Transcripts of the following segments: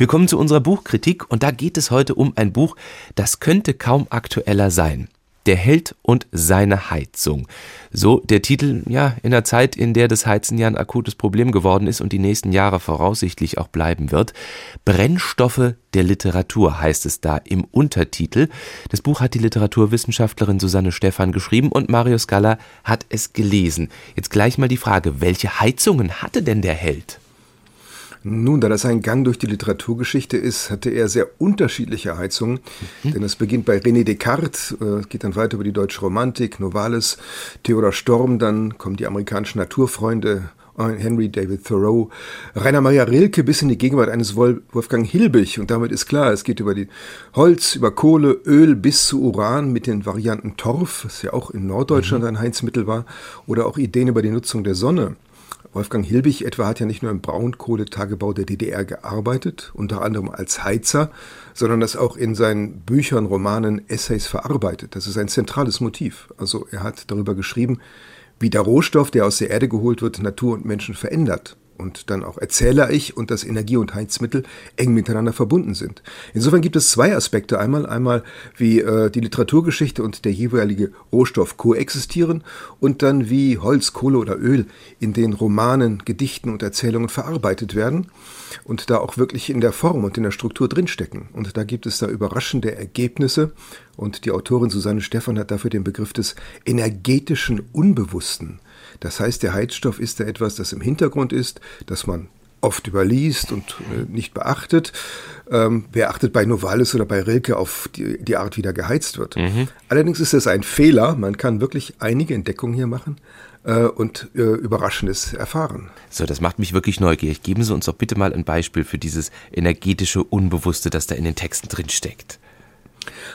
Wir kommen zu unserer Buchkritik und da geht es heute um ein Buch, das könnte kaum aktueller sein. Der Held und seine Heizung. So der Titel, ja, in der Zeit, in der das Heizen ja ein akutes Problem geworden ist und die nächsten Jahre voraussichtlich auch bleiben wird. Brennstoffe der Literatur heißt es da im Untertitel. Das Buch hat die Literaturwissenschaftlerin Susanne Stephan geschrieben und Mario Scala hat es gelesen. Jetzt gleich mal die Frage, welche Heizungen hatte denn der Held? Nun, da das ein Gang durch die Literaturgeschichte ist, hatte er sehr unterschiedliche Heizungen. Mhm. Denn es beginnt bei René Descartes, äh, geht dann weiter über die deutsche Romantik, Novalis, Theodor Storm, dann kommen die amerikanischen Naturfreunde, Henry David Thoreau, Rainer Maria Rilke bis in die Gegenwart eines Wolfgang Hilbig. Und damit ist klar, es geht über die Holz, über Kohle, Öl bis zu Uran mit den Varianten Torf, was ja auch in Norddeutschland mhm. ein Heizmittel war, oder auch Ideen über die Nutzung der Sonne. Wolfgang Hilbig etwa hat ja nicht nur im Braunkohletagebau der DDR gearbeitet, unter anderem als Heizer, sondern das auch in seinen Büchern, Romanen, Essays verarbeitet. Das ist ein zentrales Motiv. Also er hat darüber geschrieben, wie der Rohstoff, der aus der Erde geholt wird, Natur und Menschen verändert und dann auch Erzähler-Ich und das Energie- und Heizmittel eng miteinander verbunden sind. Insofern gibt es zwei Aspekte. Einmal, einmal wie äh, die Literaturgeschichte und der jeweilige Rohstoff koexistieren und dann wie Holz, Kohle oder Öl in den Romanen, Gedichten und Erzählungen verarbeitet werden und da auch wirklich in der Form und in der Struktur drinstecken. Und da gibt es da überraschende Ergebnisse und die Autorin Susanne Stephan hat dafür den Begriff des energetischen Unbewussten das heißt, der Heizstoff ist da etwas, das im Hintergrund ist, das man oft überliest und äh, nicht beachtet. Ähm, wer achtet bei Novalis oder bei Rilke auf die, die Art, wie da geheizt wird? Mhm. Allerdings ist das ein Fehler. Man kann wirklich einige Entdeckungen hier machen äh, und äh, Überraschendes erfahren. So, das macht mich wirklich neugierig. Geben Sie uns doch bitte mal ein Beispiel für dieses energetische Unbewusste, das da in den Texten drin steckt.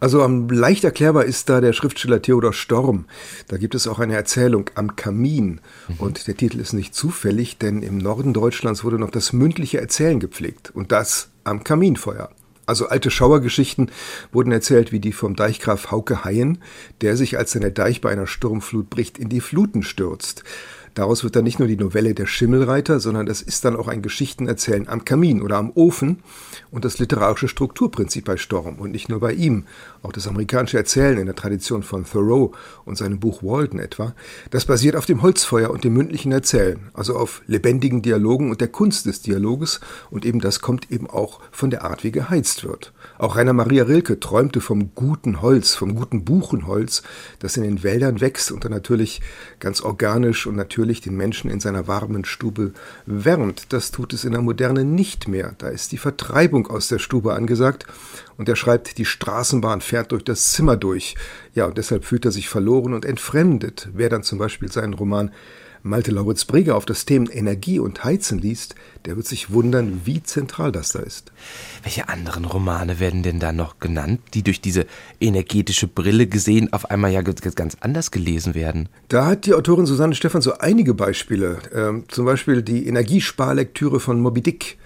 Also am leicht erklärbar ist da der Schriftsteller Theodor Storm. Da gibt es auch eine Erzählung am Kamin. Mhm. Und der Titel ist nicht zufällig, denn im Norden Deutschlands wurde noch das mündliche Erzählen gepflegt. Und das am Kaminfeuer. Also alte Schauergeschichten wurden erzählt wie die vom Deichgraf Hauke Haien, der sich, als seine Deich bei einer Sturmflut bricht, in die Fluten stürzt. Daraus wird dann nicht nur die Novelle Der Schimmelreiter, sondern das ist dann auch ein Geschichtenerzählen am Kamin oder am Ofen und das literarische Strukturprinzip bei Storm und nicht nur bei ihm. Auch das amerikanische Erzählen in der Tradition von Thoreau und seinem Buch Walden etwa, das basiert auf dem Holzfeuer und dem mündlichen Erzählen, also auf lebendigen Dialogen und der Kunst des Dialoges und eben das kommt eben auch von der Art, wie geheizt wird. Auch Rainer Maria Rilke träumte vom guten Holz, vom guten Buchenholz, das in den Wäldern wächst und dann natürlich ganz organisch und natürlich natürlich den Menschen in seiner warmen Stube wärmt. Das tut es in der Moderne nicht mehr. Da ist die Vertreibung aus der Stube angesagt. Und er schreibt, die Straßenbahn fährt durch das Zimmer durch. Ja, und deshalb fühlt er sich verloren und entfremdet. Wer dann zum Beispiel seinen Roman Malte Lauritz Brigger auf das Thema Energie und Heizen liest, der wird sich wundern, wie zentral das da ist. Welche anderen Romane werden denn da noch genannt, die durch diese energetische Brille gesehen auf einmal ja ganz anders gelesen werden? Da hat die Autorin Susanne Stephan so einige Beispiele. Ähm, zum Beispiel die Energiesparlektüre von Moby Dick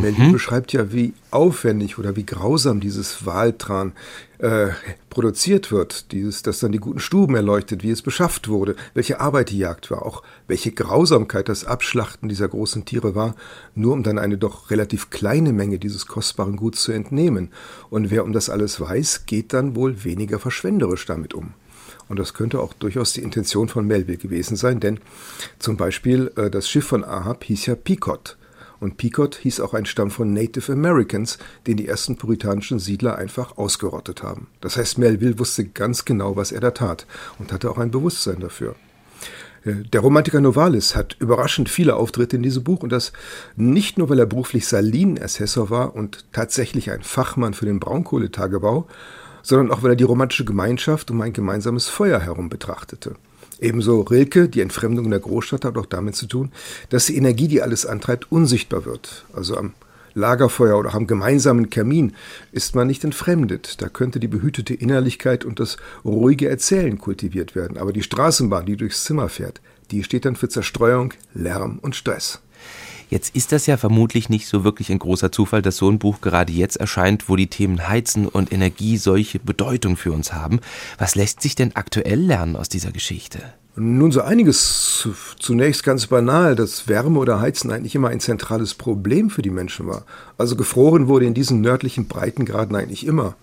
Melvin mhm. beschreibt ja, wie aufwendig oder wie grausam dieses Waltran äh, produziert wird, dieses, das dann die guten Stuben erleuchtet, wie es beschafft wurde, welche Arbeit die Jagd war, auch welche Grausamkeit das Abschlachten dieser großen Tiere war, nur um dann eine doch relativ kleine Menge dieses kostbaren Guts zu entnehmen. Und wer um das alles weiß, geht dann wohl weniger verschwenderisch damit um. Und das könnte auch durchaus die Intention von Melville gewesen sein, denn zum Beispiel äh, das Schiff von Ahab hieß ja Pequot. Und Pequot hieß auch ein Stamm von Native Americans, den die ersten puritanischen Siedler einfach ausgerottet haben. Das heißt, Melville wusste ganz genau, was er da tat und hatte auch ein Bewusstsein dafür. Äh, der Romantiker Novalis hat überraschend viele Auftritte in diesem Buch und das nicht nur, weil er beruflich Salinassessor war und tatsächlich ein Fachmann für den Braunkohletagebau, sondern auch, weil er die romantische Gemeinschaft um ein gemeinsames Feuer herum betrachtete. Ebenso Rilke, die Entfremdung in der Großstadt hat auch damit zu tun, dass die Energie, die alles antreibt, unsichtbar wird. Also am Lagerfeuer oder am gemeinsamen Kamin ist man nicht entfremdet. Da könnte die behütete Innerlichkeit und das ruhige Erzählen kultiviert werden. Aber die Straßenbahn, die durchs Zimmer fährt, die steht dann für Zerstreuung, Lärm und Stress. Jetzt ist das ja vermutlich nicht so wirklich ein großer Zufall, dass so ein Buch gerade jetzt erscheint, wo die Themen Heizen und Energie solche Bedeutung für uns haben. Was lässt sich denn aktuell lernen aus dieser Geschichte? Nun, so einiges zunächst ganz banal, dass Wärme oder Heizen eigentlich immer ein zentrales Problem für die Menschen war. Also gefroren wurde in diesen nördlichen Breitengraden eigentlich immer.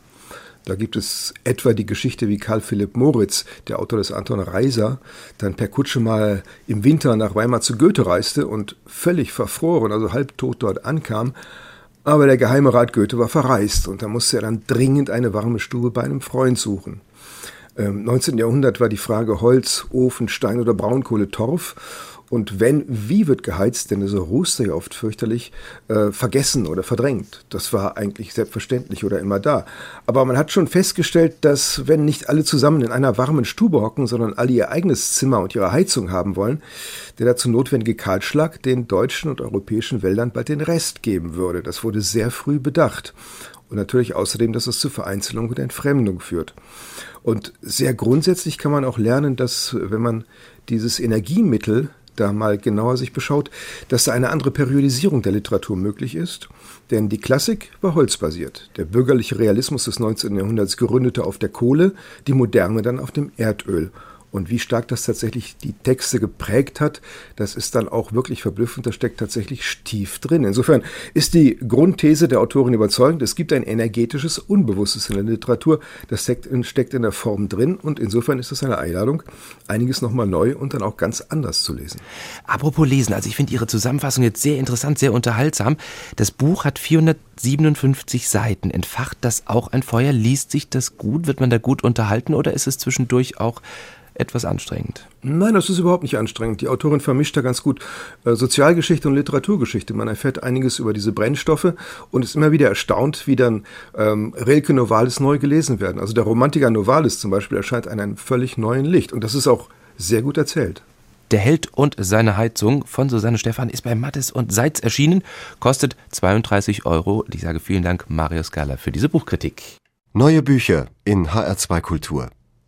Da gibt es etwa die Geschichte, wie Karl Philipp Moritz, der Autor des Anton Reiser, dann per Kutsche mal im Winter nach Weimar zu Goethe reiste und völlig verfroren, also halbtot dort ankam. Aber der geheime Rat Goethe war verreist und da musste er dann dringend eine warme Stube bei einem Freund suchen. Im 19. Jahrhundert war die Frage Holz, Ofen, Stein oder Braunkohle Torf. Und wenn, wie wird geheizt, denn so rußt er ja oft fürchterlich, äh, vergessen oder verdrängt. Das war eigentlich selbstverständlich oder immer da. Aber man hat schon festgestellt, dass wenn nicht alle zusammen in einer warmen Stube hocken, sondern alle ihr eigenes Zimmer und ihre Heizung haben wollen, der dazu notwendige Kahlschlag den deutschen und europäischen Wäldern bald den Rest geben würde. Das wurde sehr früh bedacht. Und natürlich außerdem, dass es zu Vereinzelung und Entfremdung führt. Und sehr grundsätzlich kann man auch lernen, dass wenn man dieses Energiemittel da mal genauer sich beschaut, dass da eine andere Periodisierung der Literatur möglich ist. Denn die Klassik war holzbasiert. Der bürgerliche Realismus des 19. Jahrhunderts gründete auf der Kohle, die Moderne dann auf dem Erdöl. Und wie stark das tatsächlich die Texte geprägt hat, das ist dann auch wirklich verblüffend. Da steckt tatsächlich tief drin. Insofern ist die Grundthese der Autorin überzeugend. Es gibt ein energetisches Unbewusstes in der Literatur. Das steckt in der Form drin. Und insofern ist es eine Einladung, einiges nochmal neu und dann auch ganz anders zu lesen. Apropos Lesen, also ich finde Ihre Zusammenfassung jetzt sehr interessant, sehr unterhaltsam. Das Buch hat 457 Seiten. Entfacht das auch ein Feuer? Liest sich das gut? Wird man da gut unterhalten oder ist es zwischendurch auch etwas anstrengend. Nein, das ist überhaupt nicht anstrengend. Die Autorin vermischt da ganz gut äh, Sozialgeschichte und Literaturgeschichte. Man erfährt einiges über diese Brennstoffe und ist immer wieder erstaunt, wie dann ähm, Rilke Novalis neu gelesen werden. Also der Romantiker Novalis zum Beispiel erscheint in einem völlig neuen Licht und das ist auch sehr gut erzählt. Der Held und seine Heizung von Susanne Stephan ist bei Mattes und Seitz erschienen, kostet 32 Euro. Ich sage vielen Dank, Marius Galler, für diese Buchkritik. Neue Bücher in HR2 Kultur.